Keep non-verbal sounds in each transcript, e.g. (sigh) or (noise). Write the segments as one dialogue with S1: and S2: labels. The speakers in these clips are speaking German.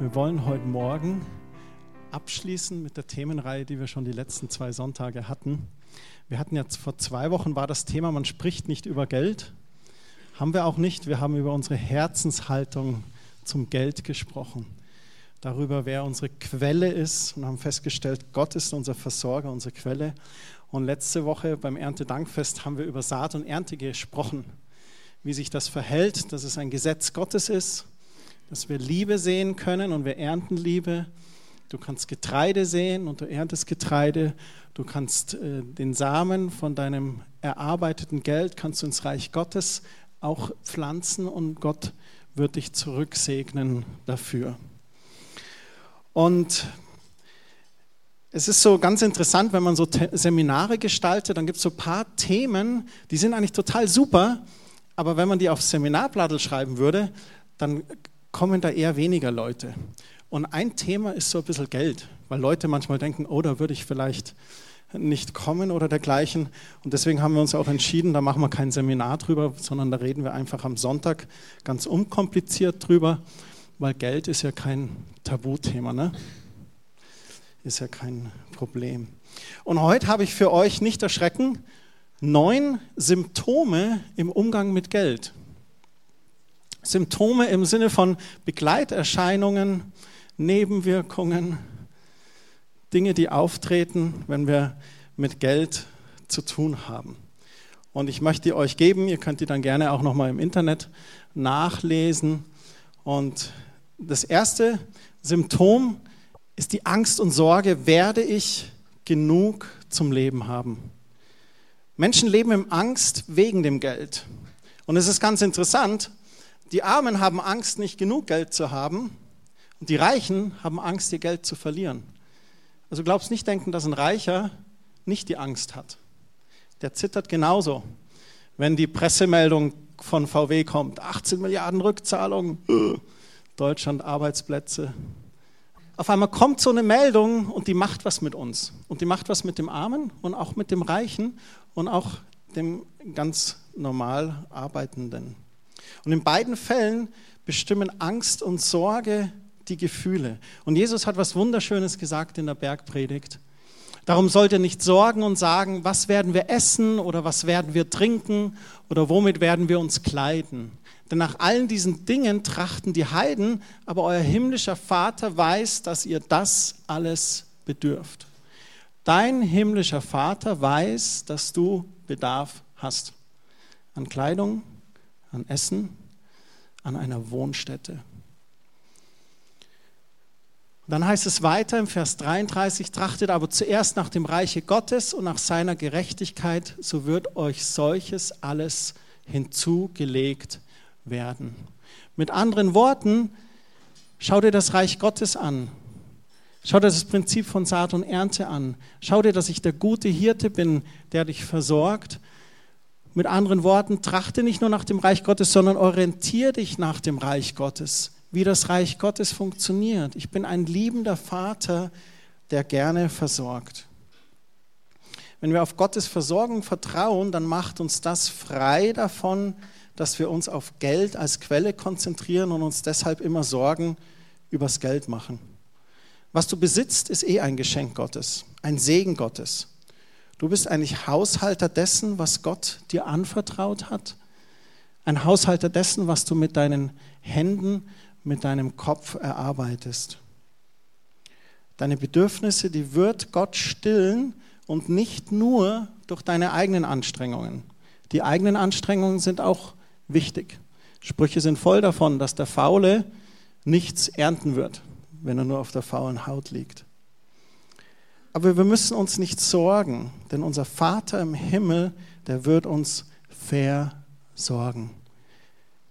S1: Wir wollen heute Morgen abschließen mit der Themenreihe, die wir schon die letzten zwei Sonntage hatten. Wir hatten jetzt vor zwei Wochen war das Thema, man spricht nicht über Geld. Haben wir auch nicht. Wir haben über unsere Herzenshaltung zum Geld gesprochen. Darüber, wer unsere Quelle ist und haben festgestellt, Gott ist unser Versorger, unsere Quelle. Und letzte Woche beim Erntedankfest haben wir über Saat und Ernte gesprochen, wie sich das verhält, dass es ein Gesetz Gottes ist, dass wir Liebe sehen können und wir ernten Liebe. Du kannst Getreide sehen und du erntest Getreide. Du kannst äh, den Samen von deinem erarbeiteten Geld kannst du ins Reich Gottes auch pflanzen und Gott wird dich zurücksegnen dafür. Und es ist so ganz interessant, wenn man so Seminare gestaltet, dann gibt es so ein paar Themen, die sind eigentlich total super, aber wenn man die aufs Seminarblatt schreiben würde, dann kommen da eher weniger Leute. Und ein Thema ist so ein bisschen Geld, weil Leute manchmal denken, oh, da würde ich vielleicht nicht kommen oder dergleichen. Und deswegen haben wir uns auch entschieden, da machen wir kein Seminar drüber, sondern da reden wir einfach am Sonntag ganz unkompliziert drüber, weil Geld ist ja kein Tabuthema, ne? Ist ja kein Problem. Und heute habe ich für euch nicht erschrecken neun Symptome im Umgang mit Geld. Symptome im Sinne von Begleiterscheinungen, Nebenwirkungen, Dinge, die auftreten, wenn wir mit Geld zu tun haben. Und ich möchte die euch geben, ihr könnt die dann gerne auch nochmal im Internet nachlesen. Und das erste Symptom ist die Angst und Sorge, werde ich genug zum Leben haben? Menschen leben im Angst wegen dem Geld. Und es ist ganz interessant, die Armen haben Angst, nicht genug Geld zu haben und die Reichen haben Angst, ihr Geld zu verlieren. Also glaubst nicht denken, dass ein Reicher nicht die Angst hat. Der zittert genauso, wenn die Pressemeldung von VW kommt. 18 Milliarden Rückzahlung, Deutschland Arbeitsplätze. Auf einmal kommt so eine Meldung und die macht was mit uns. Und die macht was mit dem Armen und auch mit dem Reichen und auch dem ganz normal Arbeitenden. Und in beiden Fällen bestimmen Angst und Sorge die Gefühle. Und Jesus hat was Wunderschönes gesagt in der Bergpredigt. Darum sollt ihr nicht sorgen und sagen, was werden wir essen oder was werden wir trinken oder womit werden wir uns kleiden. Denn nach allen diesen Dingen trachten die Heiden, aber euer himmlischer Vater weiß, dass ihr das alles bedürft. Dein himmlischer Vater weiß, dass du Bedarf hast an Kleidung, an Essen, an einer Wohnstätte. dann heißt es weiter im Vers 33, trachtet aber zuerst nach dem Reiche Gottes und nach seiner Gerechtigkeit, so wird euch solches alles hinzugelegt werden. Mit anderen Worten, schau dir das Reich Gottes an. Schau dir das Prinzip von Saat und Ernte an. Schau dir, dass ich der gute Hirte bin, der dich versorgt mit anderen Worten, trachte nicht nur nach dem Reich Gottes, sondern orientiere dich nach dem Reich Gottes, wie das Reich Gottes funktioniert. Ich bin ein liebender Vater, der gerne versorgt. Wenn wir auf Gottes Versorgung vertrauen, dann macht uns das frei davon, dass wir uns auf Geld als Quelle konzentrieren und uns deshalb immer Sorgen übers Geld machen. Was du besitzt, ist eh ein Geschenk Gottes, ein Segen Gottes. Du bist eigentlich Haushalter dessen, was Gott dir anvertraut hat. Ein Haushalter dessen, was du mit deinen Händen, mit deinem Kopf erarbeitest. Deine Bedürfnisse, die wird Gott stillen und nicht nur durch deine eigenen Anstrengungen. Die eigenen Anstrengungen sind auch wichtig. Sprüche sind voll davon, dass der Faule nichts ernten wird, wenn er nur auf der faulen Haut liegt. Aber wir müssen uns nicht sorgen, denn unser Vater im Himmel, der wird uns versorgen.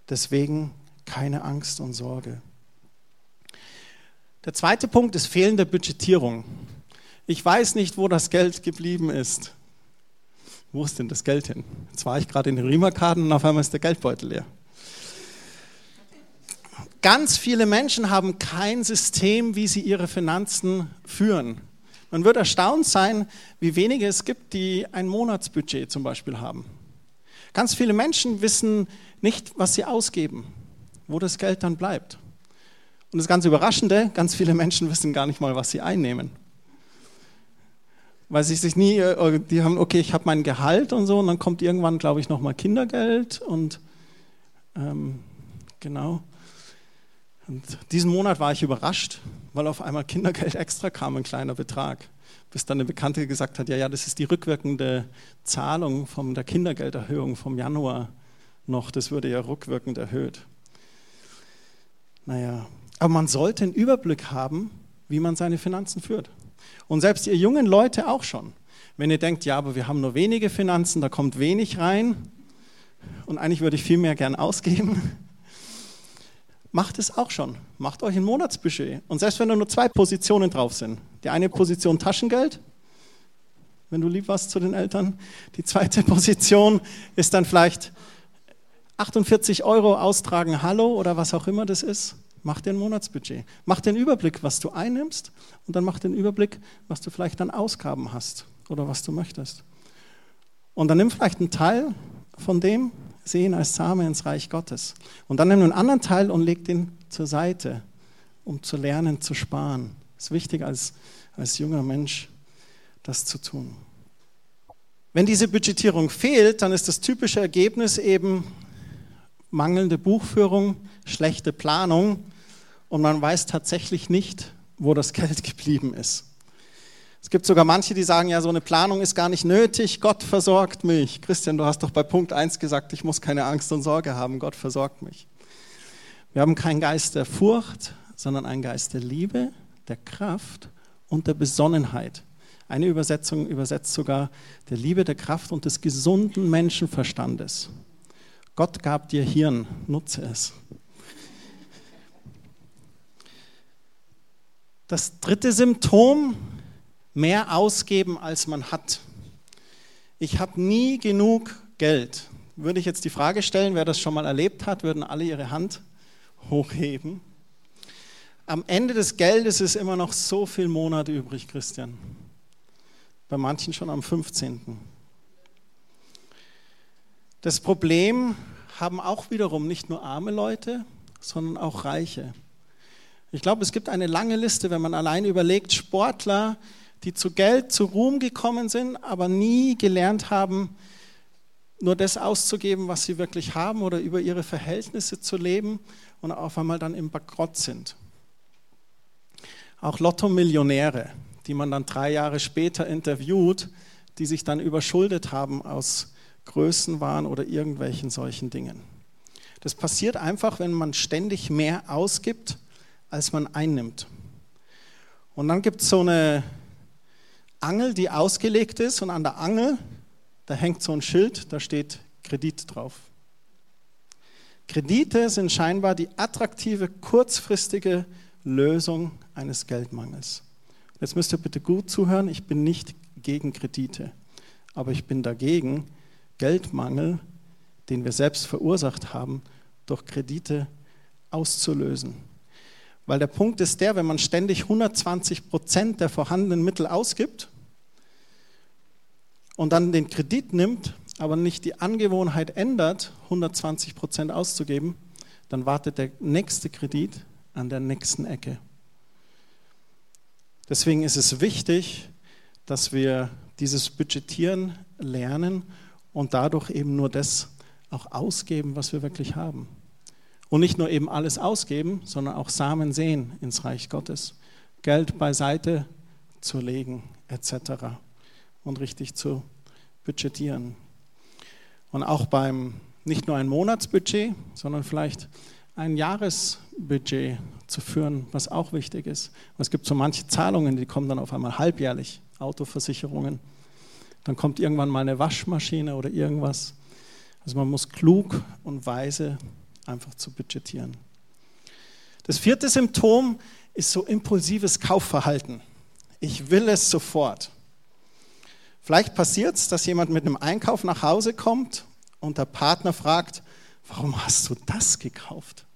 S1: Deswegen keine Angst und Sorge. Der zweite Punkt ist fehlende Budgetierung. Ich weiß nicht, wo das Geld geblieben ist. Wo ist denn das Geld hin? Jetzt war ich gerade in den Riemerkarten und auf einmal ist der Geldbeutel leer. Ganz viele Menschen haben kein System, wie sie ihre Finanzen führen. Man wird erstaunt sein, wie wenige es gibt, die ein Monatsbudget zum Beispiel haben. Ganz viele Menschen wissen nicht, was sie ausgeben, wo das Geld dann bleibt. Und das ganz Überraschende, ganz viele Menschen (laughs) wissen gar nicht mal, was sie einnehmen. Weil sie sich nie, äh, die haben, okay, ich habe mein Gehalt und so, und dann kommt irgendwann, glaube ich, nochmal Kindergeld und ähm, genau. Und diesen Monat war ich überrascht, weil auf einmal Kindergeld extra kam, ein kleiner Betrag. Bis dann eine Bekannte gesagt hat, ja, ja, das ist die rückwirkende Zahlung von der Kindergelderhöhung vom Januar noch. Das würde ja rückwirkend erhöht. Naja, aber man sollte einen Überblick haben, wie man seine Finanzen führt. Und selbst ihr jungen Leute auch schon. Wenn ihr denkt, ja, aber wir haben nur wenige Finanzen, da kommt wenig rein und eigentlich würde ich viel mehr gern ausgeben, macht es auch schon. Macht euch ein Monatsbudget. Und selbst wenn da nur zwei Positionen drauf sind, die eine Position Taschengeld, wenn du lieb warst zu den Eltern, die zweite (laughs) Position ist dann vielleicht 48 Euro austragen, Hallo oder was auch immer das ist. Mach dir ein Monatsbudget. Mach den Überblick, was du einnimmst und dann mach den Überblick, was du vielleicht an Ausgaben hast oder was du möchtest. Und dann nimm vielleicht einen Teil von dem, sehen als Same ins Reich Gottes. Und dann nimm einen anderen Teil und leg den zur Seite, um zu lernen, zu sparen. Es ist wichtig als, als junger Mensch, das zu tun. Wenn diese Budgetierung fehlt, dann ist das typische Ergebnis eben mangelnde Buchführung, schlechte Planung und man weiß tatsächlich nicht, wo das (laughs) Geld geblieben ist. Es gibt sogar manche, die sagen, ja, so eine Planung ist gar nicht nötig, Gott versorgt mich. Christian, du hast doch bei Punkt 1 gesagt, ich muss keine Angst und Sorge haben, Gott versorgt mich. Wir haben keinen Geist der Furcht, sondern einen Geist der Liebe, der Kraft und der Besonnenheit. Eine Übersetzung übersetzt sogar der Liebe, der Kraft und des gesunden Menschenverstandes. Gott gab dir Hirn, nutze es. Das dritte Symptom, mehr ausgeben, als man hat. Ich habe nie genug Geld. Würde ich jetzt die Frage stellen, wer das schon mal erlebt hat, würden alle ihre Hand hochheben. Am Ende des Geldes ist immer noch so viel Monat übrig, Christian. Bei manchen schon am 15. Das Problem haben auch wiederum nicht nur arme Leute, sondern auch Reiche. Ich glaube, es gibt eine lange Liste, wenn man allein überlegt, Sportler, die zu Geld, zu Ruhm gekommen sind, aber nie gelernt haben, nur das auszugeben, was sie wirklich haben oder über ihre Verhältnisse zu leben und auf einmal dann im Bankrott sind. Auch Lotto-Millionäre, die man dann drei Jahre später interviewt, die sich dann überschuldet haben aus Größenwahn oder irgendwelchen solchen Dingen. Das passiert einfach, wenn man ständig mehr ausgibt, als man einnimmt. Und dann gibt es so eine Angel, die ausgelegt ist und an der Angel, da hängt so ein Schild, da steht Kredit drauf. Kredite sind scheinbar die attraktive, kurzfristige Lösung eines Geldmangels. Jetzt müsst ihr bitte gut zuhören, ich bin nicht gegen Kredite, aber ich bin dagegen, Geldmangel, den wir selbst verursacht haben, durch Kredite auszulösen. Weil der Punkt ist der, wenn man ständig 120 Prozent der vorhandenen Mittel ausgibt und dann den Kredit nimmt, aber nicht die Angewohnheit ändert, 120 Prozent auszugeben, dann wartet der nächste Kredit an der nächsten Ecke. Deswegen ist es wichtig, dass wir dieses Budgetieren lernen und dadurch eben nur das auch ausgeben, was wir wirklich haben. Und nicht nur eben alles ausgeben, sondern auch Samen sehen ins Reich Gottes. Geld beiseite zu legen, etc. Und richtig zu budgetieren. Und auch beim, nicht nur ein Monatsbudget, sondern vielleicht ein Jahresbudget zu führen, was auch wichtig ist. Es gibt so manche Zahlungen, die kommen dann auf einmal halbjährlich, Autoversicherungen. Dann kommt irgendwann mal eine Waschmaschine oder irgendwas. Also man muss klug und weise einfach zu budgetieren. Das vierte Symptom ist so impulsives Kaufverhalten. Ich will es sofort. Vielleicht passiert es, dass jemand mit einem Einkauf nach Hause kommt und der Partner fragt, warum hast du das gekauft?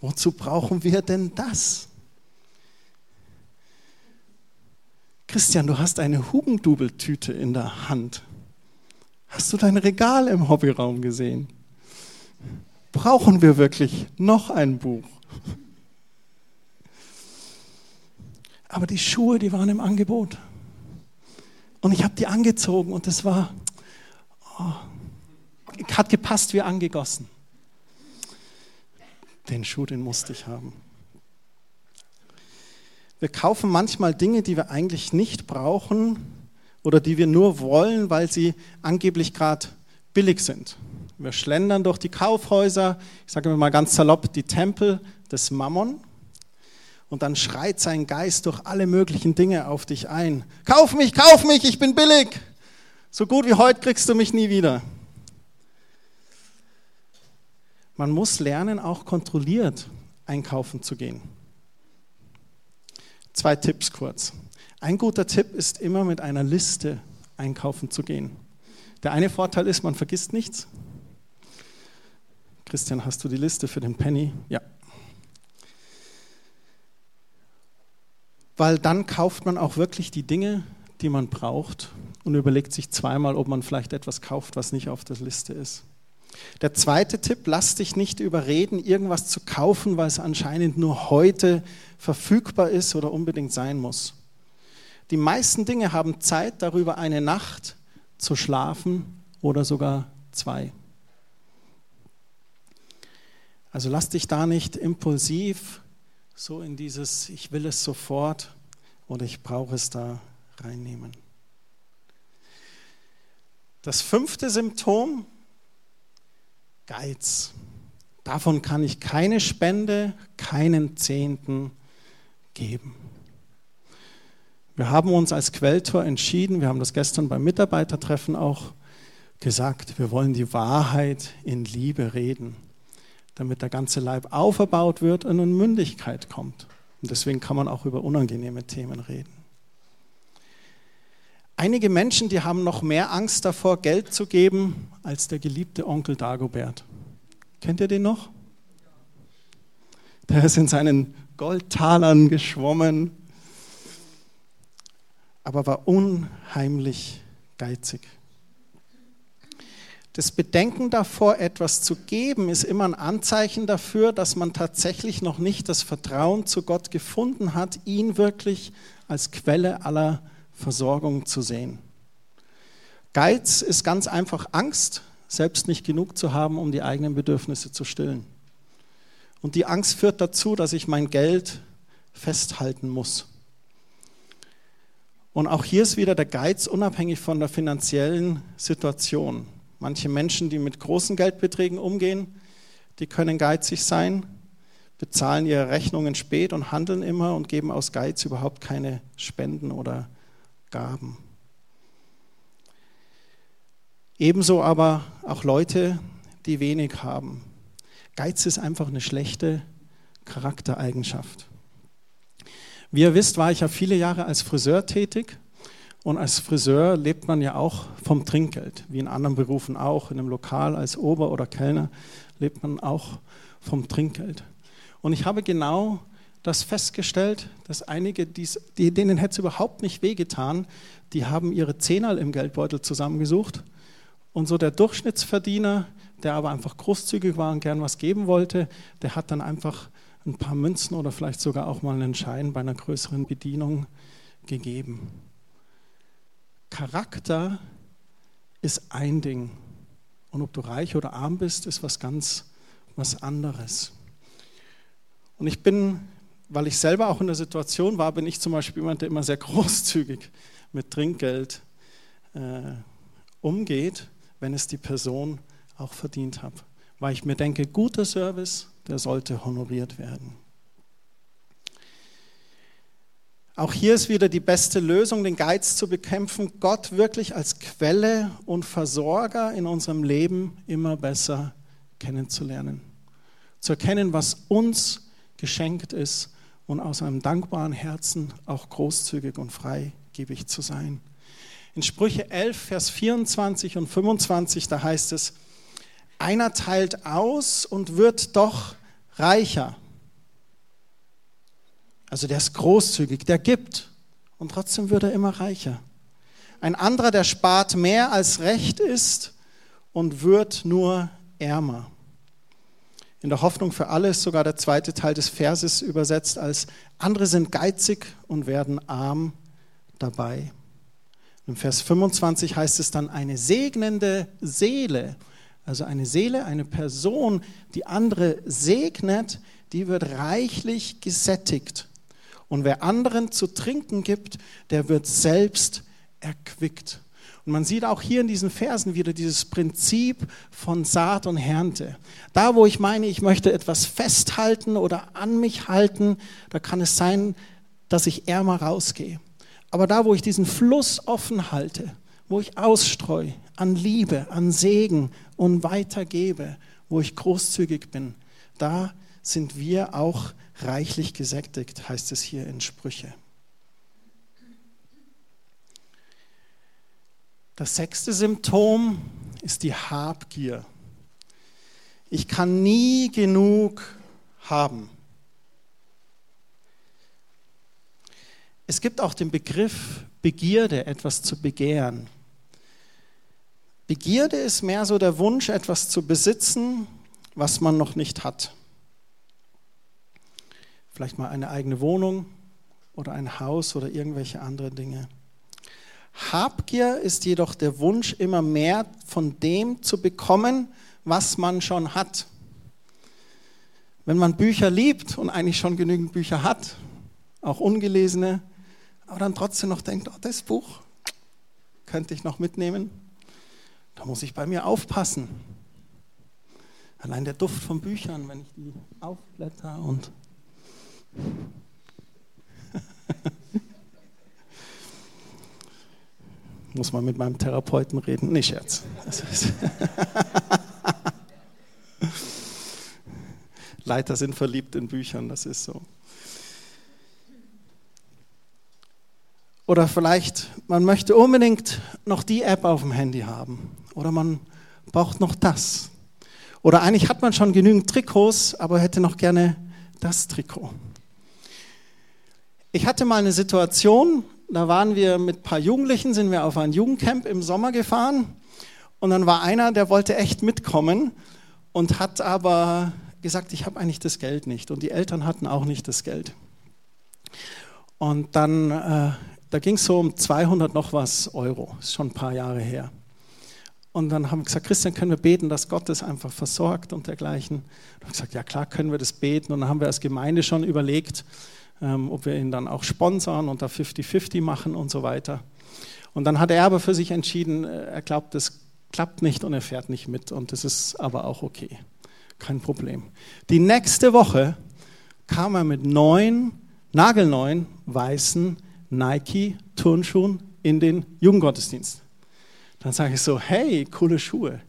S1: Wozu brauchen wir denn das? Christian, du hast eine Hugendubeltüte in der Hand. Hast du dein Regal im Hobbyraum gesehen? brauchen wir wirklich noch ein Buch? Aber die Schuhe, die waren im Angebot. Und ich habe die angezogen und das war, oh, hat gepasst wie angegossen. Den Schuh, den musste ich haben. Wir kaufen manchmal Dinge, die wir eigentlich nicht brauchen oder die wir nur wollen, weil sie angeblich gerade billig sind. Wir schlendern durch die Kaufhäuser, ich sage mal ganz salopp, die Tempel des Mammon. Und dann schreit sein Geist durch alle möglichen Dinge auf dich ein. Kauf mich, kauf mich, ich bin billig. So gut wie heute kriegst du mich nie wieder. Man muss lernen, auch kontrolliert einkaufen zu gehen. Zwei Tipps kurz. Ein guter Tipp ist immer mit einer Liste einkaufen zu gehen. Der eine Vorteil ist, man vergisst nichts. Christian, hast du die Liste für den Penny? Ja. Weil dann kauft man auch wirklich die Dinge, die man braucht und überlegt sich zweimal, ob man vielleicht etwas kauft, was nicht auf der Liste ist. Der zweite Tipp, lass dich nicht überreden, irgendwas zu kaufen, weil es anscheinend nur heute verfügbar ist oder unbedingt sein muss. Die meisten Dinge haben Zeit, darüber eine Nacht zu schlafen oder sogar zwei. Also lass dich da nicht impulsiv so in dieses Ich will es sofort oder ich brauche es da reinnehmen. Das fünfte Symptom, Geiz. Davon kann ich keine Spende, keinen Zehnten geben. Wir haben uns als Quelltor entschieden, wir haben das gestern beim Mitarbeitertreffen auch gesagt, wir wollen die Wahrheit in Liebe reden damit der ganze Leib auferbaut wird und in Mündigkeit kommt. Und deswegen kann man auch über unangenehme Themen reden. Einige Menschen, die haben noch mehr Angst davor, Geld zu geben, als der geliebte Onkel Dagobert. Kennt ihr den noch? Der ist in seinen Goldtalern geschwommen, aber war unheimlich geizig. Das Bedenken davor, etwas zu geben, ist immer ein Anzeichen dafür, dass man tatsächlich noch nicht das Vertrauen zu Gott gefunden hat, ihn wirklich als Quelle aller Versorgung zu sehen. Geiz ist ganz einfach Angst, selbst nicht genug zu haben, um die eigenen Bedürfnisse zu stillen. Und die Angst führt dazu, dass ich mein Geld festhalten muss. Und auch hier ist wieder der Geiz unabhängig von der finanziellen Situation. Manche Menschen, die mit großen Geldbeträgen umgehen, die können geizig sein, bezahlen ihre Rechnungen spät und handeln immer und geben aus Geiz überhaupt keine Spenden oder Gaben. Ebenso aber auch Leute, die wenig haben. Geiz ist einfach eine schlechte Charaktereigenschaft. Wie ihr wisst, war ich ja viele Jahre als Friseur tätig und als Friseur lebt man ja auch vom Trinkgeld, wie in anderen Berufen auch. In einem Lokal als Ober- oder Kellner lebt man auch vom Trinkgeld. Und ich habe genau das festgestellt, dass einige, dies, die, denen hätte es überhaupt nicht wehgetan, die haben ihre Zehnerl im Geldbeutel zusammengesucht. Und so der Durchschnittsverdiener, der aber einfach großzügig war und gern was geben wollte, der hat dann einfach ein paar Münzen oder vielleicht sogar auch mal einen Schein bei einer größeren Bedienung gegeben. Charakter ist ein Ding. Und ob du reich oder arm bist, ist was ganz was anderes. Und ich bin, weil ich selber auch in der Situation war, bin ich zum Beispiel jemand, der immer sehr (laughs) großzügig mit Trinkgeld äh, umgeht, wenn es die Person auch verdient hat. Weil ich mir denke, guter Service, der sollte honoriert werden. Auch hier ist wieder die beste Lösung, den Geiz zu bekämpfen, Gott wirklich als Quelle und Versorger in unserem Leben immer besser kennenzulernen. Zu erkennen, was uns geschenkt ist und aus einem dankbaren Herzen auch großzügig und freigebig zu sein. In Sprüche 11, Vers 24 und 25, da heißt es, einer teilt aus und wird doch reicher. Also der ist großzügig, der gibt und trotzdem wird er immer reicher. Ein anderer, der spart mehr als recht ist und wird nur ärmer. In der Hoffnung für alle ist sogar der zweite Teil des Verses übersetzt als andere sind geizig und werden arm dabei. Im Vers 25 heißt es dann eine segnende Seele. Also eine Seele, eine Person, die andere segnet, die wird reichlich gesättigt. Und wer anderen zu trinken gibt, der wird selbst erquickt. Und man sieht auch hier in diesen Versen wieder dieses Prinzip von Saat und Ernte. Da, wo ich meine, ich möchte etwas festhalten oder an mich halten, da kann es sein, dass ich ärmer rausgehe. Aber da, wo ich diesen Fluss offen halte, wo ich ausstreue an Liebe, an Segen und weitergebe, wo ich großzügig bin, da sind wir auch reichlich gesättigt, heißt es hier in Sprüche. Das sechste Symptom ist die Habgier. Ich kann nie genug haben. Es gibt auch den Begriff Begierde, etwas zu begehren. Begierde ist mehr so der Wunsch, etwas zu besitzen, was man noch nicht hat. Vielleicht mal eine eigene Wohnung oder ein Haus oder irgendwelche andere Dinge. Habgier ist jedoch der Wunsch, immer mehr von dem zu bekommen, was man schon hat. Wenn man Bücher liebt und eigentlich schon genügend Bücher hat, auch ungelesene, aber dann trotzdem noch denkt, oh, das Buch könnte ich noch mitnehmen, da muss ich bei mir aufpassen. Allein der Duft von Büchern, wenn ich die aufblätter und muss man mit meinem Therapeuten reden. Nicht Scherz. (laughs) Leiter sind verliebt in Büchern, das ist so. Oder vielleicht, man möchte unbedingt noch die App auf dem Handy haben. Oder man braucht noch das. Oder eigentlich hat man schon genügend Trikots, aber hätte noch gerne das Trikot. Ich hatte mal eine Situation, da waren wir mit ein paar Jugendlichen, sind wir auf ein Jugendcamp im Sommer gefahren und dann war einer, der wollte echt mitkommen und hat aber gesagt, ich habe eigentlich das Geld nicht und die Eltern hatten auch nicht das Geld. Und dann, äh, da ging es so um 200 noch was Euro, ist schon ein paar Jahre her. Und dann haben wir gesagt, Christian, können wir beten, dass Gott das einfach versorgt und dergleichen. Und haben gesagt, ja klar, können wir das beten. Und dann haben wir als Gemeinde schon überlegt, ähm, ob wir ihn dann auch sponsern und da 50-50 machen und so weiter. Und dann hat er aber für sich entschieden, äh, er glaubt, das klappt nicht und er fährt nicht mit und das ist aber auch okay. Kein Problem. Die nächste Woche kam er mit neun, nagelneuen, weißen Nike-Turnschuhen in den Jugendgottesdienst. Dann sage ich so, hey, coole Schuhe.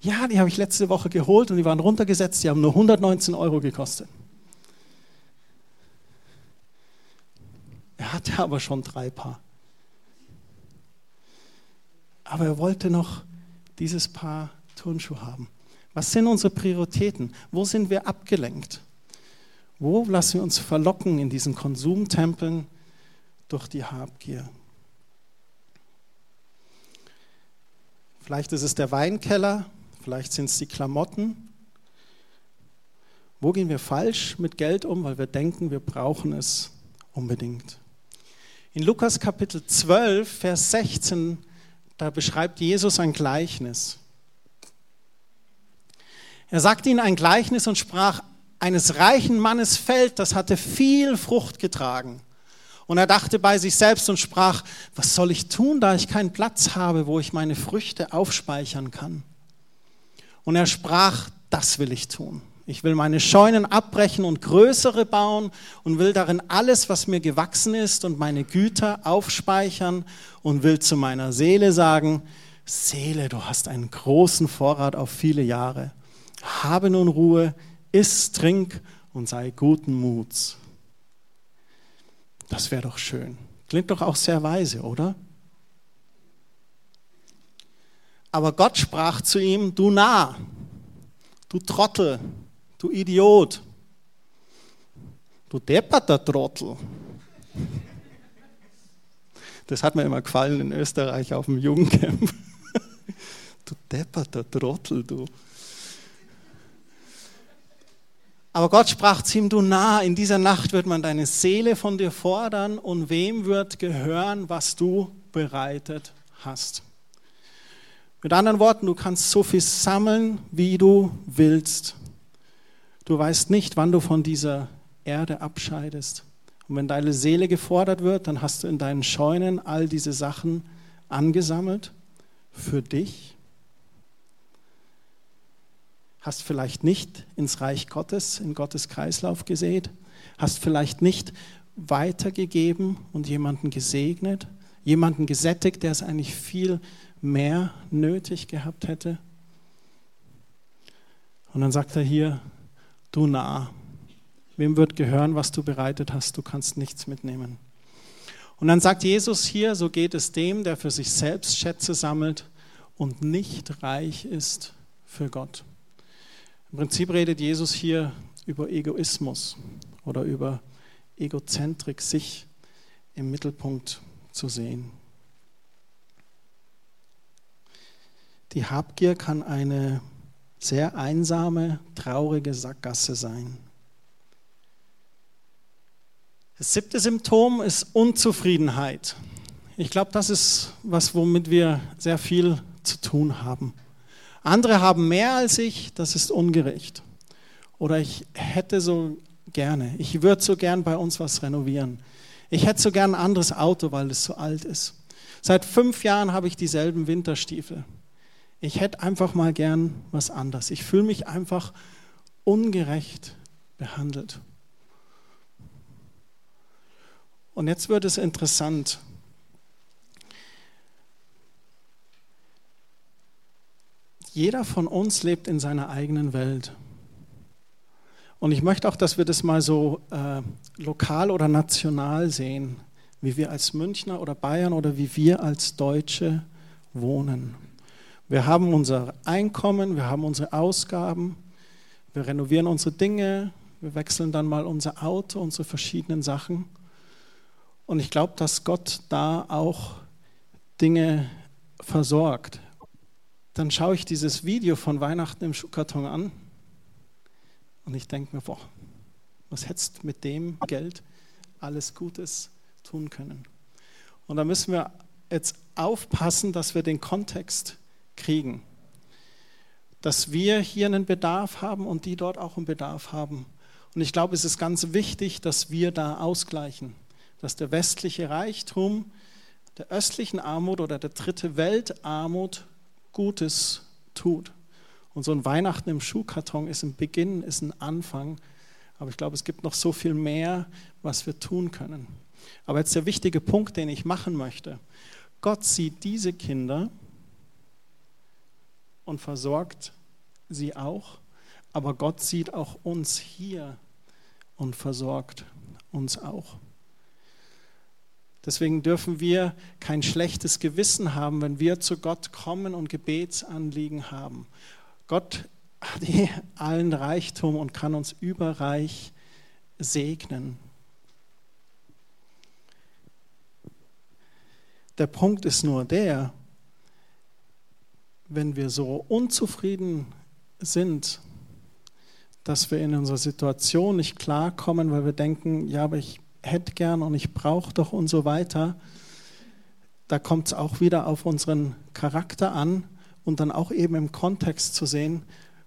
S1: Ja, die habe ich letzte Woche geholt und die waren runtergesetzt, die haben nur 119 Euro gekostet. Er hatte aber schon drei Paar. Aber er wollte noch dieses Paar Turnschuhe haben. Was sind unsere Prioritäten? Wo sind wir abgelenkt? Wo lassen wir uns verlocken in diesen Konsumtempeln durch die Habgier? Vielleicht ist es der Weinkeller, vielleicht sind es die Klamotten. Wo gehen wir falsch mit Geld um, weil wir denken, wir brauchen es unbedingt? In Lukas Kapitel 12, Vers 16, da beschreibt Jesus ein Gleichnis. Er sagte ihnen ein Gleichnis und sprach, eines reichen Mannes Feld, das hatte viel Frucht getragen. Und er dachte bei sich selbst und sprach, was soll ich tun, da ich keinen Platz habe, wo ich meine Früchte aufspeichern kann? Und er sprach, das will ich tun. Ich will meine Scheunen abbrechen und größere bauen und will darin alles, was mir gewachsen ist und meine Güter aufspeichern und will zu meiner Seele sagen, Seele, du hast einen großen Vorrat auf viele Jahre. Habe nun Ruhe, iss, trink und sei guten Muts. Das wäre doch schön. Klingt doch auch sehr weise, oder? Aber Gott sprach zu ihm, du Narr, du Trottel, du Idiot, du depperter Trottel. Das hat mir immer gefallen in Österreich auf dem Jugendcamp. Du depperter Trottel, du. Aber Gott sprach zu ihm, du nah, in dieser Nacht wird man deine Seele von dir fordern und wem wird gehören, was du bereitet hast. Mit anderen Worten, du kannst so viel sammeln, wie du willst. Du weißt nicht, wann du von dieser Erde abscheidest. Und wenn deine Seele gefordert wird, dann hast du in deinen Scheunen all diese Sachen angesammelt für dich. Hast vielleicht nicht ins Reich Gottes, in Gottes Kreislauf gesät. Hast vielleicht nicht weitergegeben und jemanden gesegnet. Jemanden gesättigt, der es eigentlich viel mehr nötig gehabt hätte. Und dann sagt er hier, du nah, Wem wird gehören, was du bereitet hast? Du kannst nichts mitnehmen. Und dann sagt Jesus hier, so geht es dem, der für sich selbst Schätze sammelt und nicht reich ist für Gott. Im Prinzip redet Jesus hier über Egoismus oder über Egozentrik, sich im Mittelpunkt zu sehen. Die Habgier kann eine sehr einsame, traurige Sackgasse sein. Das siebte Symptom ist Unzufriedenheit. Ich glaube, das ist was, womit wir sehr viel zu tun haben. Andere haben mehr als ich, das ist ungerecht. Oder ich hätte so gerne, ich würde so gern bei uns was renovieren. Ich hätte so gern ein anderes Auto, weil es so alt ist. Seit fünf Jahren habe ich dieselben Winterstiefel. Ich hätte einfach mal gern was anderes. Ich fühle mich einfach ungerecht behandelt. Und jetzt wird es interessant. Jeder von uns lebt in seiner eigenen Welt. Und ich möchte auch, dass wir das mal so äh, lokal oder national sehen, wie wir als Münchner oder Bayern oder wie wir als Deutsche wohnen. Wir haben unser Einkommen, wir haben unsere Ausgaben, wir renovieren unsere Dinge, wir wechseln dann mal unser Auto, unsere verschiedenen Sachen. Und ich glaube, dass Gott da auch Dinge versorgt. Dann schaue ich dieses Video von Weihnachten im Schuhkarton an und ich denke mir, boah, was hättest mit dem Geld alles Gutes tun können? Und da müssen wir jetzt aufpassen, dass wir den Kontext kriegen. Dass wir hier einen Bedarf haben und die dort auch einen Bedarf haben. Und ich glaube, es ist ganz wichtig, dass wir da ausgleichen dass der westliche Reichtum der östlichen Armut oder der dritte Weltarmut Gutes tut. Und so ein Weihnachten im Schuhkarton ist ein Beginn, ist ein Anfang. Aber ich glaube, es gibt noch so viel mehr, was wir tun können. Aber jetzt der wichtige Punkt, den ich machen möchte. Gott sieht diese Kinder und versorgt sie auch. Aber Gott sieht auch uns hier und versorgt uns auch. Deswegen dürfen wir kein schlechtes Gewissen haben, wenn wir zu Gott kommen und Gebetsanliegen haben. Gott hat allen Reichtum und kann uns überreich segnen. Der Punkt ist nur der, wenn wir so unzufrieden sind, dass wir in unserer Situation nicht klarkommen, weil wir denken, ja, aber ich hätte gern und ich brauche doch und so weiter, da kommt es auch wieder auf unseren Charakter an und dann auch eben im Kontext zu sehen,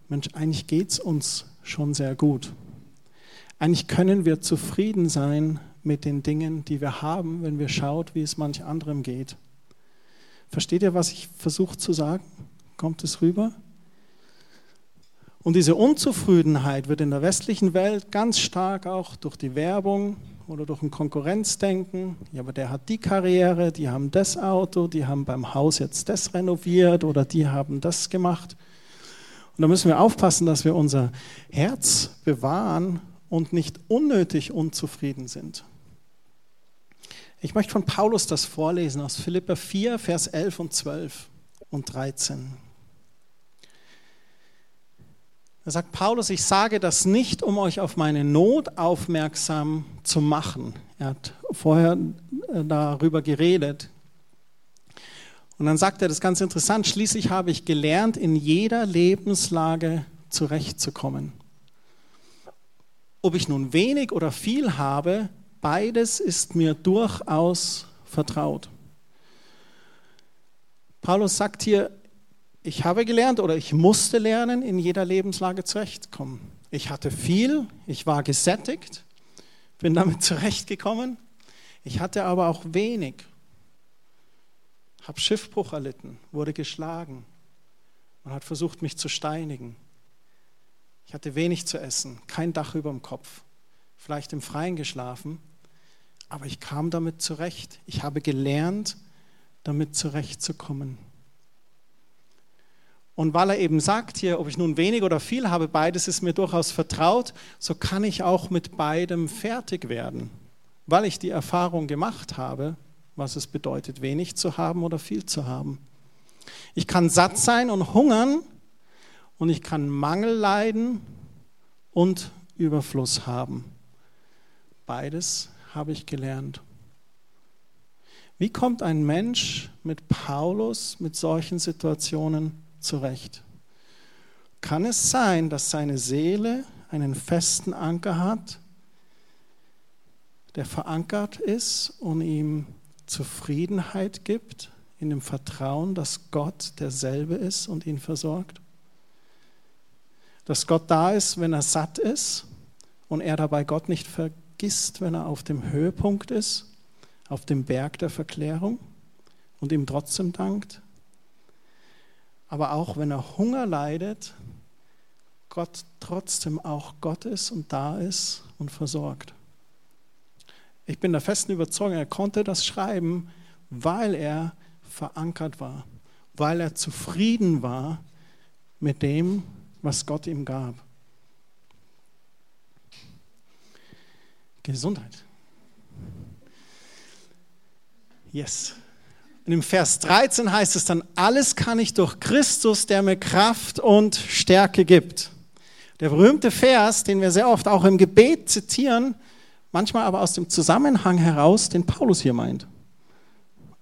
S1: Mensch, eigentlich geht es uns schon sehr gut. Eigentlich können wir zufrieden sein mit den Dingen, die wir haben, wenn wir schaut, wie es manch anderem geht. Versteht ihr, was ich versuche zu sagen? Kommt es rüber? Und diese Unzufriedenheit wird in der westlichen Welt ganz stark auch durch die Werbung, oder durch ein Konkurrenzdenken, ja, aber der hat die Karriere, die haben das Auto, die haben beim Haus jetzt das renoviert oder die haben das gemacht. Und da müssen wir aufpassen, dass wir unser Herz bewahren und nicht unnötig unzufrieden sind. Ich möchte von Paulus das vorlesen aus Philippa 4, Vers 11 und 12 und 13. Da sagt Paulus, ich sage das nicht, um euch auf meine Not aufmerksam zu machen. Er hat vorher äh, darüber geredet. Und dann sagt er, das ist ganz interessant, schließlich habe ich gelernt, in jeder Lebenslage zurechtzukommen. ob ich nun wenig oder viel habe, beides ist mir durchaus vertraut. Paulus sagt hier, ich habe gelernt oder ich musste lernen, in jeder Lebenslage zurechtkommen. Ich hatte viel, ich war gesättigt, bin damit (laughs) zurechtgekommen. Ich hatte aber auch wenig, habe Schiffbruch erlitten, wurde geschlagen. Man hat versucht, mich zu steinigen. Ich hatte wenig zu essen, kein Dach über dem Kopf, vielleicht im Freien geschlafen, aber ich kam damit zurecht. Ich habe gelernt, damit zurechtzukommen. Und weil er eben sagt hier, ob ich nun wenig oder viel habe, beides ist mir durchaus vertraut, so kann ich auch mit beidem fertig werden, weil ich die Erfahrung gemacht habe, was es bedeutet, wenig zu haben oder viel zu haben. Ich kann satt sein und hungern und ich kann Mangel leiden und Überfluss haben. Beides habe ich gelernt. Wie kommt ein Mensch mit Paulus mit solchen Situationen zurecht? Kann es sein, dass seine Seele einen festen Anker hat, der verankert ist und ihm Zufriedenheit gibt in dem Vertrauen, dass Gott derselbe ist und ihn versorgt? dass Gott da ist, wenn er satt ist und er dabei Gott nicht vergisst, wenn er auf dem Höhepunkt ist, auf dem Berg der Verklärung und ihm trotzdem dankt. Aber auch wenn er Hunger leidet, Gott trotzdem auch Gott ist und da ist und versorgt. Ich bin der festen Überzeugung, er konnte das schreiben, weil er verankert war, weil er zufrieden war mit dem, was Gott ihm gab. Gesundheit. Yes. Und im Vers 13 heißt es dann, alles kann ich durch Christus, der mir Kraft und Stärke gibt. Der berühmte Vers, den wir sehr oft auch im Gebet zitieren, manchmal aber aus dem Zusammenhang heraus, den Paulus hier meint.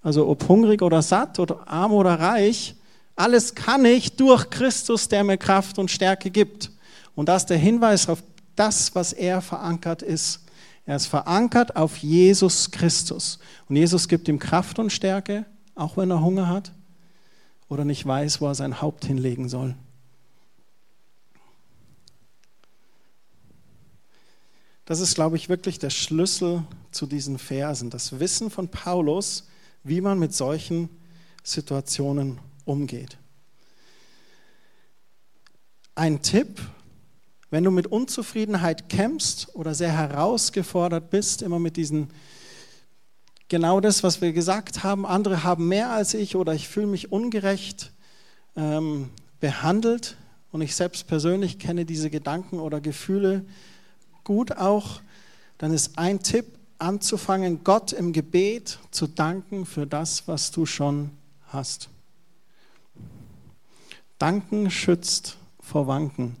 S1: Also ob hungrig oder satt oder arm oder reich, alles kann ich durch Christus, der mir Kraft und Stärke gibt. Und das ist der Hinweis auf das, was er verankert ist. Er ist verankert auf Jesus Christus. Und Jesus gibt ihm Kraft und Stärke, auch wenn er Hunger hat oder nicht weiß, wo er sein Haupt hinlegen soll. Das ist, glaube ich, wirklich der Schlüssel zu diesen Versen. Das Wissen von Paulus, wie man mit solchen Situationen umgeht. Ein Tipp, wenn du mit Unzufriedenheit kämpfst oder sehr herausgefordert bist, immer mit diesen, genau das, was wir gesagt haben, andere haben mehr als ich oder ich fühle mich ungerecht ähm, behandelt und ich selbst persönlich kenne diese Gedanken oder Gefühle gut auch, dann ist ein Tipp, anzufangen, Gott im Gebet zu danken für das, was du schon hast. Danken schützt vor Wanken.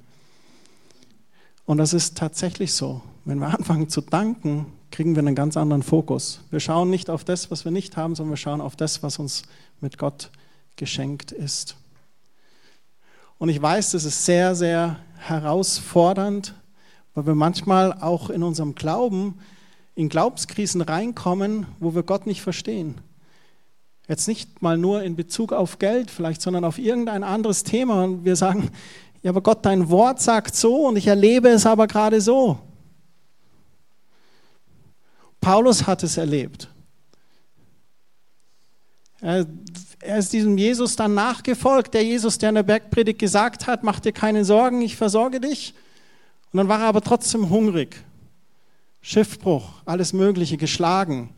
S1: Und das ist tatsächlich so. Wenn wir (laughs) anfangen zu danken, kriegen wir einen ganz anderen Fokus. Wir schauen nicht auf das, was wir nicht haben, sondern wir schauen auf das, was uns mit Gott geschenkt ist. Und ich weiß, das ist sehr, sehr herausfordernd, weil wir manchmal auch in unserem Glauben in Glaubenskrisen reinkommen, wo wir Gott nicht verstehen. Jetzt nicht mal nur in Bezug auf Geld vielleicht, sondern auf irgendein anderes Thema. Und wir sagen, ja, aber Gott, dein Wort sagt so und ich erlebe es aber gerade so. Paulus hat es erlebt. Er, ist diesem Jesus dann nachgefolgt, der Jesus, der in der Bergpredigt gesagt hat, mach dir keine Sorgen, ich versorge dich. Und dann war er aber trotzdem hungrig. Schiffbruch, alles Mögliche, geschlagen.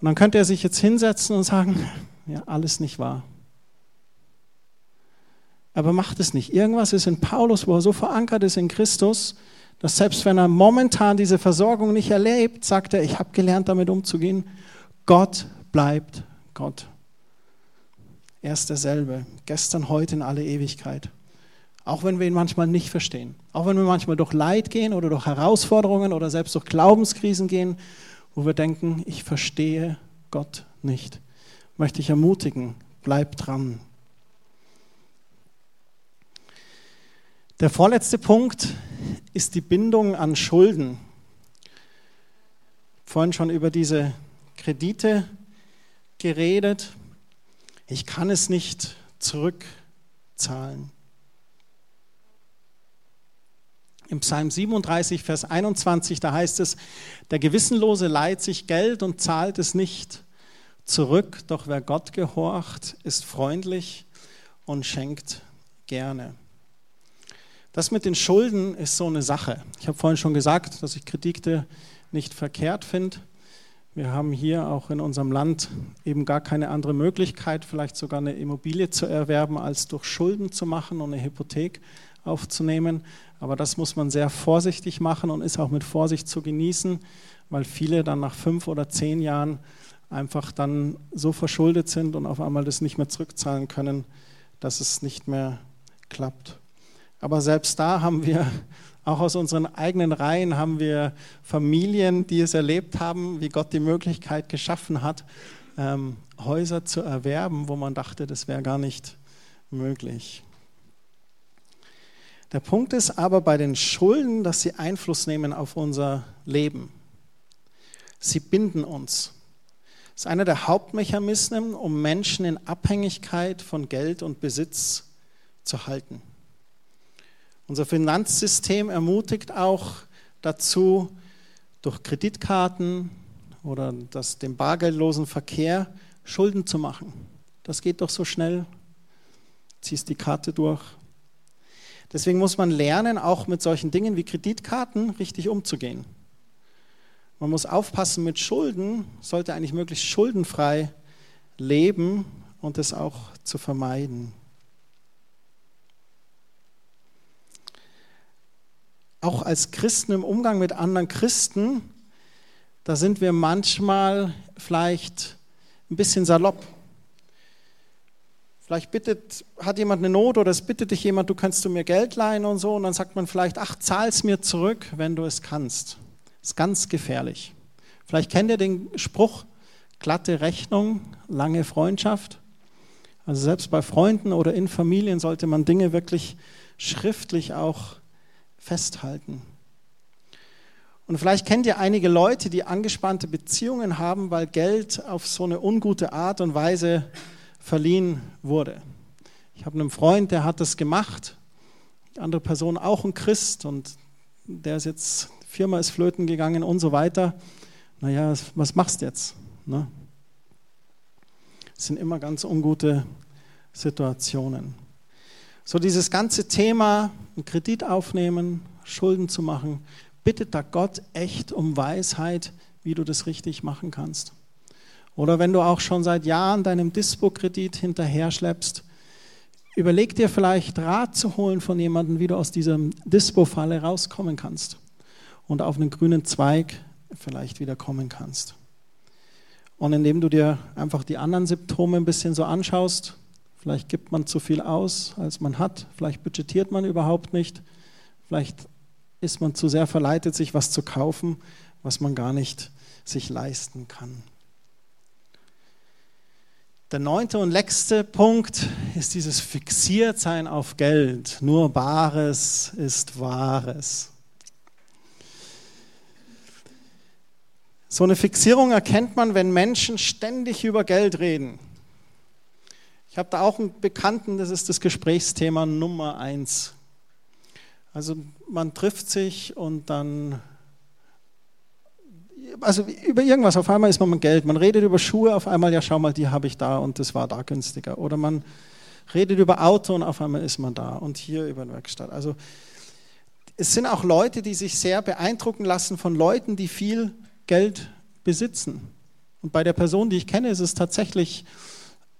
S1: Und dann könnte er sich jetzt hinsetzen und sagen, (laughs) ja, alles nicht wahr. Aber macht es nicht. Irgendwas ist in Paulus, wo er so verankert ist in Christus, dass selbst wenn er momentan diese Versorgung nicht erlebt, sagt er, ich habe gelernt, damit umzugehen. Gott bleibt Gott. Er ist derselbe, gestern, heute, in alle Ewigkeit. Auch wenn wir ihn manchmal nicht verstehen. Auch wenn wir manchmal durch Leid gehen oder durch Herausforderungen oder selbst durch Glaubenskrisen gehen wo wir denken, ich verstehe Gott nicht. Möchte ich ermutigen, bleib dran. Der vorletzte Punkt ist die Bindung an Schulden. Vorhin schon über diese Kredite geredet. Ich kann es nicht zurückzahlen. Im Psalm 37, Vers 21, da heißt es, der Gewissenlose leiht sich Geld und zahlt es nicht zurück, doch wer Gott gehorcht, ist freundlich und schenkt gerne. Das mit den Schulden ist so eine Sache. Ich habe vorhin schon gesagt, dass ich Kredite nicht verkehrt finde. Wir haben hier auch in unserem Land eben gar keine andere Möglichkeit, vielleicht sogar eine Immobilie zu erwerben, als durch Schulden zu machen und eine Hypothek aufzunehmen. Aber das muss man sehr vorsichtig machen und ist auch mit Vorsicht zu genießen, weil viele dann nach fünf oder zehn Jahren einfach dann so verschuldet sind und auf einmal das nicht mehr zurückzahlen können, dass es nicht mehr klappt. Aber selbst da haben wir, auch aus unseren eigenen Reihen, haben wir Familien, die es erlebt haben, wie Gott die Möglichkeit geschaffen hat, ähm, Häuser zu erwerben, wo man dachte, das wäre gar nicht möglich. Der Punkt ist aber bei den Schulden, dass sie Einfluss nehmen auf unser Leben. Sie binden uns. Das ist einer der Hauptmechanismen, um Menschen in Abhängigkeit von Geld und Besitz zu halten. Unser Finanzsystem ermutigt auch dazu, durch Kreditkarten oder das, den bargeldlosen Verkehr Schulden zu machen. Das geht doch so schnell. Ziehst die Karte durch, Deswegen muss man lernen, auch mit solchen Dingen wie Kreditkarten richtig umzugehen. Man muss aufpassen mit Schulden, sollte eigentlich möglichst schuldenfrei leben und es auch zu vermeiden. Auch als Christen im Umgang mit anderen Christen, da sind wir manchmal vielleicht ein bisschen salopp. Vielleicht bittet, hat jemand eine Not oder es bittet dich jemand, du kannst du mir Geld leihen und so. Und dann sagt man vielleicht, ach, zahl's mir zurück, wenn du es kannst. Das ist ganz gefährlich. Vielleicht kennt ihr den Spruch, glatte Rechnung, lange Freundschaft. Also selbst bei Freunden oder in Familien sollte man Dinge wirklich schriftlich auch festhalten. Und vielleicht kennt ihr einige Leute, die angespannte Beziehungen haben, weil Geld auf so eine ungute Art und Weise verliehen wurde. Ich habe einen Freund, der hat das gemacht, die andere Person auch ein Christ und der ist jetzt, Firma ist flöten gegangen und so weiter. Naja, was machst du jetzt? Ne? Das sind immer ganz ungute Situationen. So dieses ganze Thema, einen Kredit aufnehmen, Schulden zu machen, bittet da Gott echt um Weisheit, wie du das richtig machen kannst. Oder wenn du auch schon seit Jahren deinem Dispo-Kredit hinterher schleppst, überleg dir vielleicht Rat zu holen von jemandem, wie du aus dieser Dispo-Falle rauskommen kannst und auf einen grünen Zweig vielleicht wieder kommen kannst. Und indem du dir einfach die anderen Symptome ein bisschen so anschaust, vielleicht gibt man zu viel aus, als man hat, vielleicht budgetiert man überhaupt nicht, vielleicht ist man zu sehr verleitet, sich was zu kaufen, was man gar nicht sich leisten kann. Der neunte und letzte Punkt ist dieses Fixiertsein auf Geld. Nur Bares ist Wahres. So eine Fixierung erkennt man, wenn Menschen ständig über Geld reden. Ich habe da auch einen Bekannten, das ist das Gesprächsthema Nummer eins. Also man trifft sich und dann also über irgendwas, auf einmal ist man mit Geld. Man redet über Schuhe, auf einmal, ja, schau mal, die habe ich da und das war da günstiger. Oder man redet über Auto und auf einmal ist man da und hier über eine Werkstatt. Also es sind auch Leute, die sich sehr beeindrucken lassen von Leuten, die viel Geld besitzen. Und bei der Person, die ich kenne, ist es tatsächlich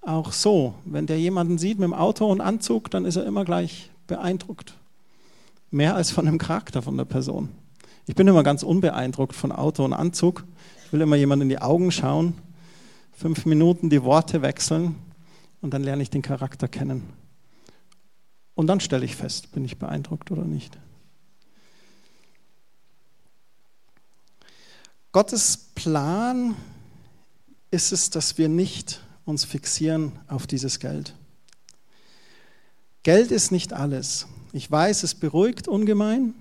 S1: auch so. Wenn der jemanden sieht mit dem Auto und Anzug, dann ist er immer gleich beeindruckt. Mehr als von dem Charakter von der Person. Ich bin immer ganz unbeeindruckt von Auto und Anzug. Ich will immer jemand in die Augen schauen, fünf Minuten die Worte wechseln und dann lerne ich den Charakter kennen. Und dann stelle ich fest, bin ich beeindruckt oder nicht. Gottes Plan ist es, dass wir nicht uns fixieren auf dieses Geld. Geld ist nicht alles. Ich weiß, es beruhigt ungemein,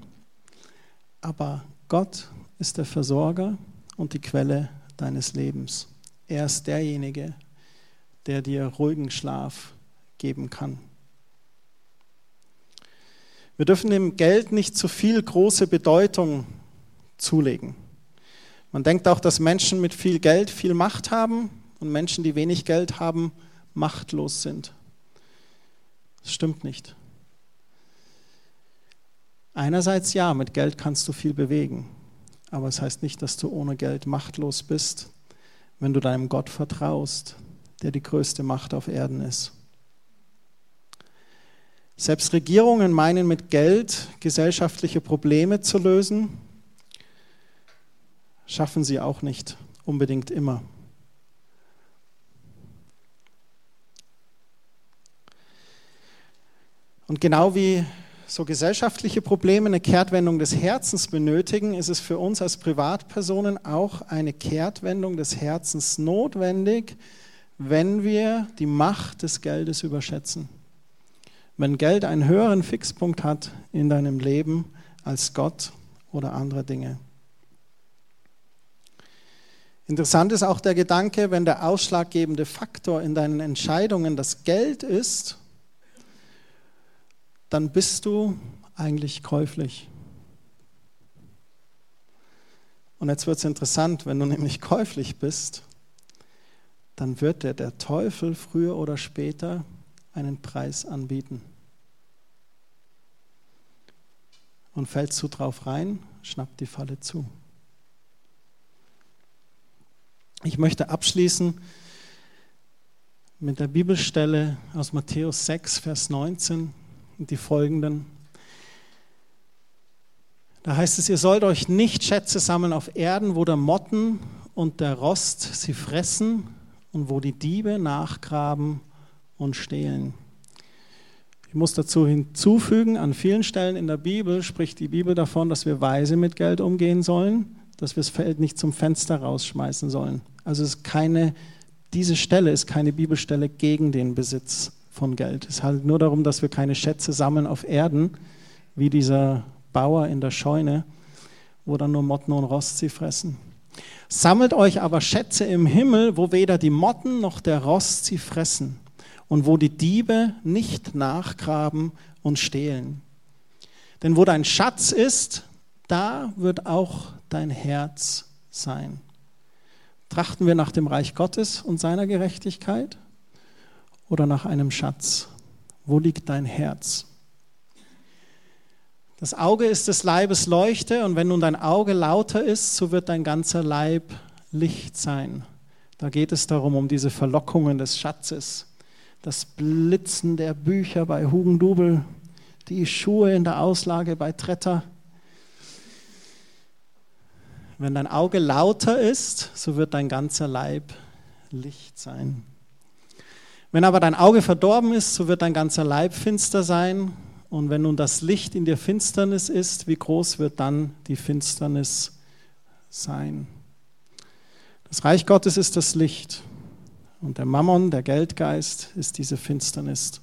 S1: aber Gott ist der Versorger und die Quelle deines Lebens. Er ist derjenige, der dir ruhigen Schlaf geben kann. Wir dürfen dem Geld nicht zu viel große Bedeutung zulegen. Man denkt auch, dass Menschen mit viel Geld viel Macht haben und Menschen, die wenig Geld haben, machtlos sind. Das stimmt nicht. Einerseits ja, mit Geld kannst du viel bewegen, aber es heißt nicht, dass du ohne Geld machtlos bist, wenn du deinem Gott vertraust, der die größte Macht auf Erden ist. Selbst Regierungen meinen mit Geld gesellschaftliche Probleme zu lösen, schaffen sie auch nicht unbedingt immer. Und genau wie so gesellschaftliche Probleme eine Kehrtwendung des Herzens benötigen, ist es für uns als Privatpersonen auch eine Kehrtwendung des Herzens notwendig, wenn wir die Macht des Geldes überschätzen. Wenn Geld einen höheren Fixpunkt hat in deinem Leben als Gott oder andere Dinge. Interessant ist auch der Gedanke, wenn der ausschlaggebende Faktor in deinen Entscheidungen das Geld ist, dann bist du eigentlich käuflich. Und jetzt wird es interessant, wenn du nämlich käuflich bist, dann wird dir der Teufel früher oder später einen Preis anbieten. Und fällst du drauf rein, schnappt die Falle zu. Ich möchte abschließen mit der Bibelstelle aus Matthäus 6, Vers 19 und die folgenden. Da heißt es, ihr sollt euch nicht Schätze sammeln auf Erden, wo der Motten und der Rost sie fressen und wo die Diebe nachgraben und stehlen. Ich muss dazu hinzufügen, an vielen Stellen in der Bibel spricht die Bibel davon, dass wir weise mit Geld umgehen sollen, dass wir das Feld nicht zum Fenster rausschmeißen sollen. Also ist keine, diese Stelle ist keine Bibelstelle gegen den Besitz von Geld. Es handelt nur darum, dass wir keine Schätze sammeln auf Erden, wie dieser Bauer in der Scheune, wo dann nur Motten und Rost sie fressen. Sammelt euch aber Schätze im Himmel, wo weder die Motten noch der Rost sie fressen und wo die Diebe nicht nachgraben und stehlen. Denn wo dein Schatz ist, da wird auch dein Herz sein. Trachten wir nach dem Reich Gottes und seiner Gerechtigkeit oder nach einem Schatz? Wo liegt dein Herz? Das Auge ist des Leibes Leuchte und wenn nun dein Auge lauter ist, so wird dein ganzer Leib Licht sein. Da geht es darum, um diese Verlockungen des Schatzes, das Blitzen der Bücher bei Hugendubel, die Schuhe in der Auslage bei Tretter. Wenn dein Auge lauter ist, so wird dein ganzer Leib Licht sein. Wenn aber dein Auge verdorben ist, so wird dein ganzer Leib finster sein. Und wenn nun das Licht in dir Finsternis ist, wie groß wird dann die Finsternis sein? Das Reich Gottes ist das Licht. Und der Mammon, der Geldgeist, ist diese Finsternis.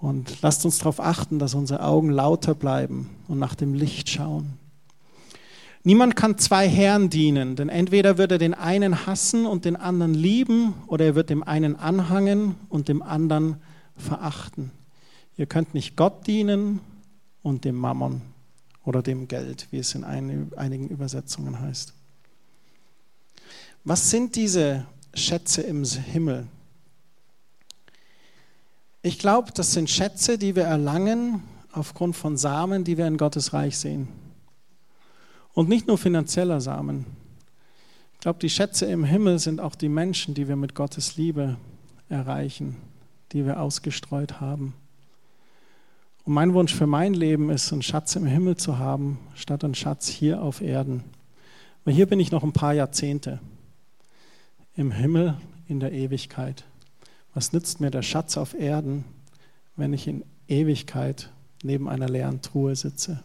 S1: Und lasst uns darauf achten, dass unsere Augen lauter bleiben und nach dem Licht schauen. Niemand kann zwei Herren dienen, denn entweder wird er den einen hassen und den anderen lieben, oder er wird dem einen anhangen und dem anderen verachten. Ihr könnt nicht Gott dienen und dem Mammon oder dem Geld, wie es in einigen Übersetzungen heißt. Was sind diese Schätze im Himmel? Ich glaube, das sind Schätze, die wir erlangen aufgrund von Samen, die wir in Gottes Reich sehen. Und nicht nur finanzieller Samen. Ich glaube, die Schätze im Himmel sind auch die Menschen, die wir mit Gottes Liebe erreichen, die wir ausgestreut haben. Und mein Wunsch für mein Leben ist, einen Schatz im Himmel zu haben, statt einen Schatz hier auf Erden. Weil hier bin ich noch ein paar Jahrzehnte. Im Himmel, in der Ewigkeit. Was nützt mir der Schatz auf Erden, wenn ich in Ewigkeit neben einer leeren Truhe sitze?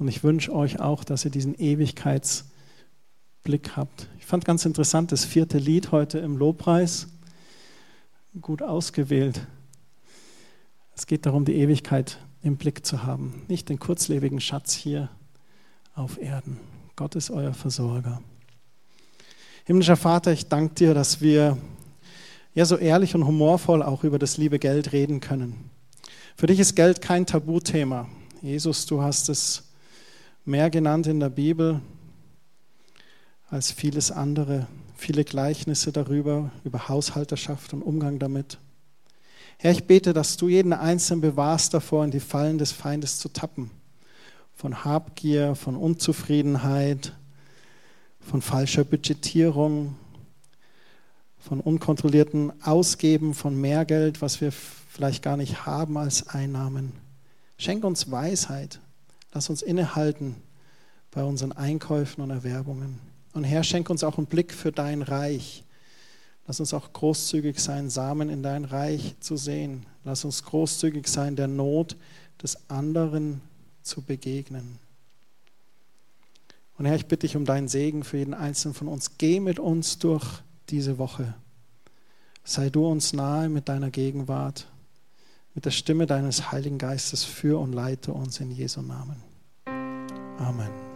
S1: Und ich wünsche euch auch, dass ihr diesen Ewigkeitsblick habt. Ich fand ganz interessant das vierte Lied heute im Lobpreis. Gut ausgewählt. Es geht darum, die Ewigkeit im Blick zu haben, nicht den kurzlebigen Schatz hier auf Erden. Gott ist euer Versorger. Himmlischer Vater, ich danke dir, dass wir ja so ehrlich und humorvoll auch über das liebe Geld reden können. Für dich ist Geld kein Tabuthema. Jesus, du hast es mehr genannt in der Bibel als vieles andere. Viele Gleichnisse darüber, über Haushalterschaft und Umgang damit. Herr, ich bete, dass du jeden Einzelnen bewahrst davor, in die Fallen des Feindes zu tappen. Von Habgier, von Unzufriedenheit, von falscher Budgetierung, von unkontrollierten Ausgeben von mehr Geld, was wir vielleicht gar nicht haben als Einnahmen. Schenk uns Weisheit. Lass uns innehalten bei unseren Einkäufen und Erwerbungen. Und Herr, schenk uns auch einen Blick für dein Reich. Lass uns auch großzügig sein, Samen in dein Reich zu sehen. Lass uns großzügig sein, der Not des anderen zu begegnen. Und Herr, ich bitte dich um deinen Segen für jeden Einzelnen von uns. Geh mit uns durch diese Woche. Sei du uns nahe mit deiner Gegenwart, mit der Stimme deines Heiligen Geistes für und leite uns in Jesu Namen. Amen.